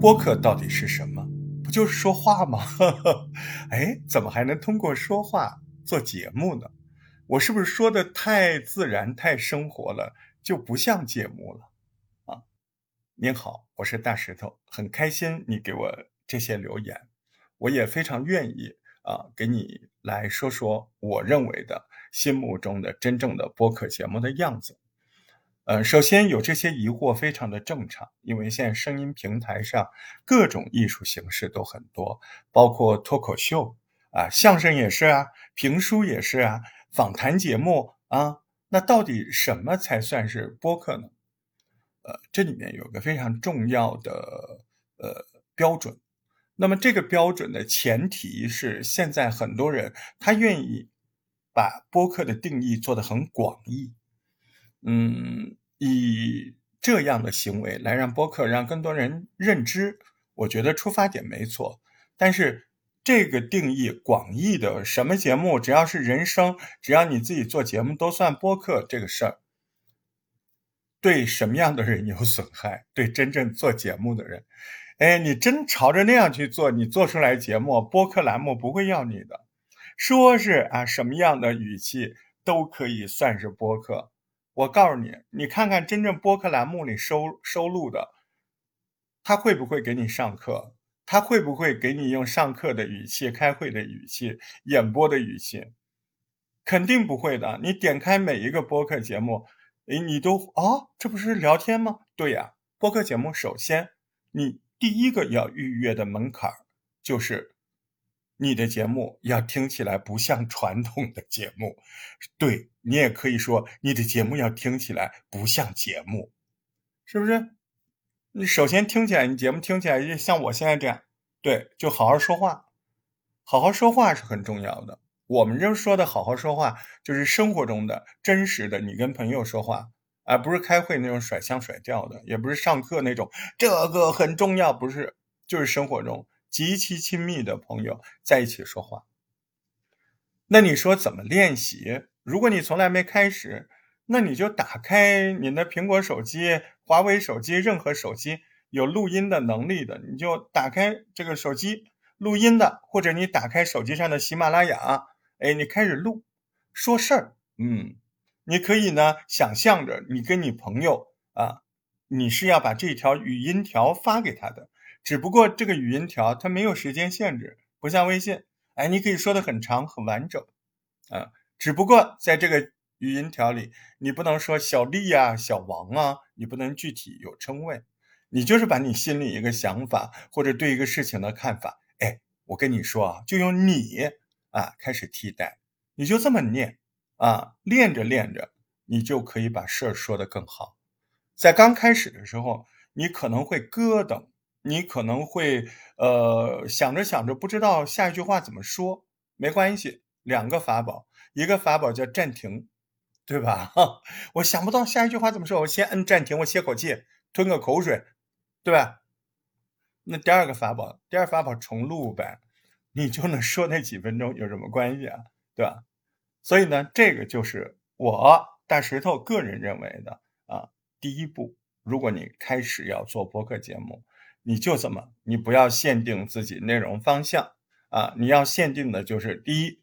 播客到底是什么？不就是说话吗？哎，怎么还能通过说话做节目呢？我是不是说的太自然、太生活了，就不像节目了？啊，您好，我是大石头，很开心你给我这些留言，我也非常愿意啊，给你来说说我认为的心目中的真正的播客节目的样子。呃，首先有这些疑惑非常的正常，因为现在声音平台上各种艺术形式都很多，包括脱口秀啊，相声也是啊，评书也是啊，访谈节目啊，那到底什么才算是播客呢？呃，这里面有个非常重要的呃标准，那么这个标准的前提是现在很多人他愿意把播客的定义做得很广义，嗯。以这样的行为来让播客让更多人认知，我觉得出发点没错。但是这个定义广义的什么节目，只要是人声，只要你自己做节目都算播客这个事儿，对什么样的人有损害？对真正做节目的人，哎，你真朝着那样去做，你做出来节目，播客栏目不会要你的。说是啊，什么样的语气都可以算是播客。我告诉你，你看看真正播客栏目里收收录的，他会不会给你上课？他会不会给你用上课的语气、开会的语气、演播的语气？肯定不会的。你点开每一个播客节目，诶，你都哦，这不是聊天吗？对呀，播客节目首先，你第一个要预约的门槛就是。你的节目要听起来不像传统的节目，对你也可以说你的节目要听起来不像节目，是不是？你首先听起来，你节目听起来就像我现在这样，对，就好好说话，好好说话是很重要的。我们这说的好好说话，就是生活中的真实的，你跟朋友说话，而不是开会那种甩腔甩调的，也不是上课那种，这个很重要，不是，就是生活中。极其亲密的朋友在一起说话，那你说怎么练习？如果你从来没开始，那你就打开你的苹果手机、华为手机，任何手机有录音的能力的，你就打开这个手机录音的，或者你打开手机上的喜马拉雅，哎，你开始录说事儿。嗯，你可以呢想象着你跟你朋友啊，你是要把这条语音条发给他的。只不过这个语音条它没有时间限制，不像微信，哎，你可以说的很长很完整，啊，只不过在这个语音条里，你不能说小丽啊、小王啊，你不能具体有称谓，你就是把你心里一个想法或者对一个事情的看法，哎，我跟你说啊，就用你啊开始替代，你就这么念啊，练着练着，你就可以把事儿说得更好。在刚开始的时候，你可能会咯噔。你可能会呃想着想着不知道下一句话怎么说，没关系，两个法宝，一个法宝叫暂停，对吧？我想不到下一句话怎么说，我先摁暂停，我歇口气，吞个口水，对吧？那第二个法宝，第二法宝重录呗，你就能说那几分钟，有什么关系啊？对吧？所以呢，这个就是我大石头个人认为的啊，第一步，如果你开始要做播客节目。你就怎么，你不要限定自己内容方向啊！你要限定的就是第一，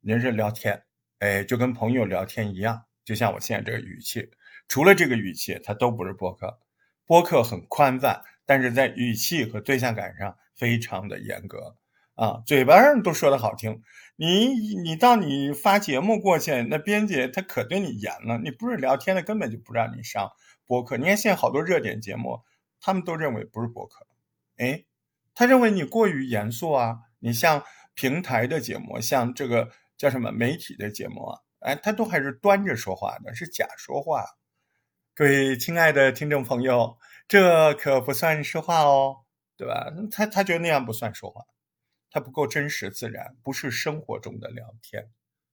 人是聊天，哎，就跟朋友聊天一样，就像我现在这个语气，除了这个语气，它都不是播客。播客很宽泛，但是在语气和对象感上非常的严格啊！嘴巴上都说的好听，你你到你发节目过去，那编辑他可对你严了，你不是聊天的，根本就不让你上播客。你看现在好多热点节目。他们都认为不是博客，哎，他认为你过于严肃啊。你像平台的节目，像这个叫什么媒体的节目啊，哎，他都还是端着说话的，是假说话。各位亲爱的听众朋友，这可不算说话哦，对吧？他他觉得那样不算说话，他不够真实自然，不是生活中的聊天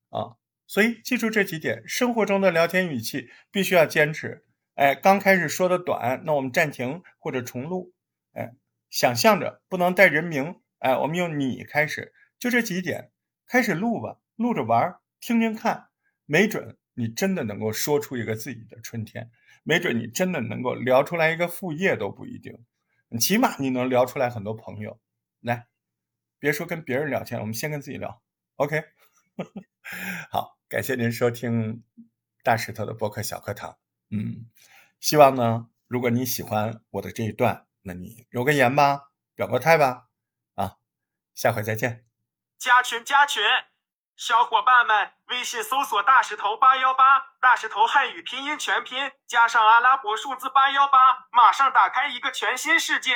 啊。所以记住这几点，生活中的聊天语气必须要坚持。哎，刚开始说的短，那我们暂停或者重录。哎，想象着不能带人名。哎，我们用你开始，就这几点开始录吧，录着玩，听听看，没准你真的能够说出一个自己的春天，没准你真的能够聊出来一个副业都不一定。起码你能聊出来很多朋友。来，别说跟别人聊天，我们先跟自己聊。OK，好，感谢您收听大石头的播客小课堂。嗯，希望呢，如果你喜欢我的这一段，那你留个言吧，表个态吧。啊，下回再见。加群加群，小伙伴们，微信搜索大石头八幺八，大石头汉语拼音全拼加上阿拉伯数字八幺八，马上打开一个全新世界。